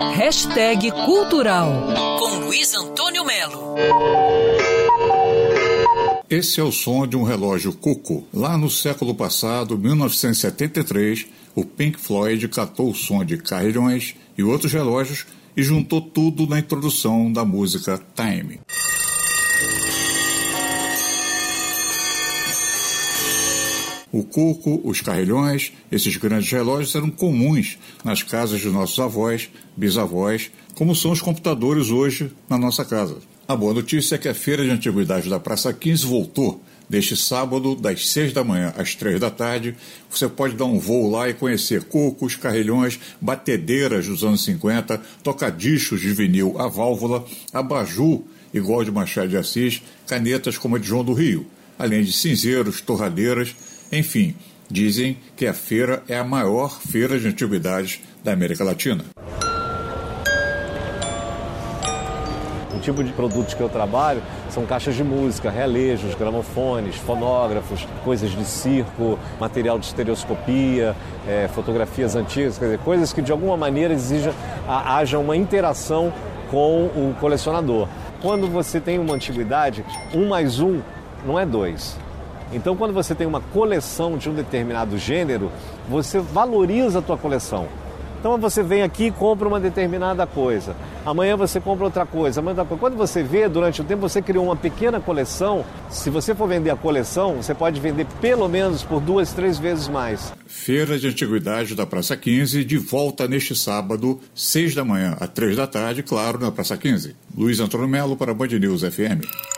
Hashtag Cultural com Luiz Antônio Melo. Esse é o som de um relógio cuco. Lá no século passado, 1973, o Pink Floyd catou o som de carrilhões e outros relógios e juntou tudo na introdução da música Time. O cuco, os carrilhões, esses grandes relógios eram comuns nas casas de nossos avós, bisavós, como são os computadores hoje na nossa casa. A boa notícia é que a Feira de Antiguidades da Praça 15 voltou. Neste sábado, das 6 da manhã às 3 da tarde, você pode dar um voo lá e conhecer cocos, carrilhões, batedeiras dos anos 50, tocadichos de vinil a válvula, abajur igual de Machado de Assis, canetas como a de João do Rio, além de cinzeiros, torradeiras enfim, dizem que a feira é a maior feira de antiguidades da América Latina. O tipo de produtos que eu trabalho são caixas de música, relejos, gramofones, fonógrafos, coisas de circo, material de estereoscopia, é, fotografias antigas, quer dizer, coisas que de alguma maneira exijam, haja uma interação com o colecionador. Quando você tem uma antiguidade, um mais um não é dois. Então, quando você tem uma coleção de um determinado gênero, você valoriza a tua coleção. Então você vem aqui e compra uma determinada coisa. Amanhã você compra outra coisa. Amanhã. Quando você vê, durante o tempo, você criou uma pequena coleção. Se você for vender a coleção, você pode vender pelo menos por duas, três vezes mais. Feira de Antiguidade da Praça 15, de volta neste sábado, seis da manhã a três da tarde, claro, na Praça 15. Luiz Antônio Melo para Band News FM.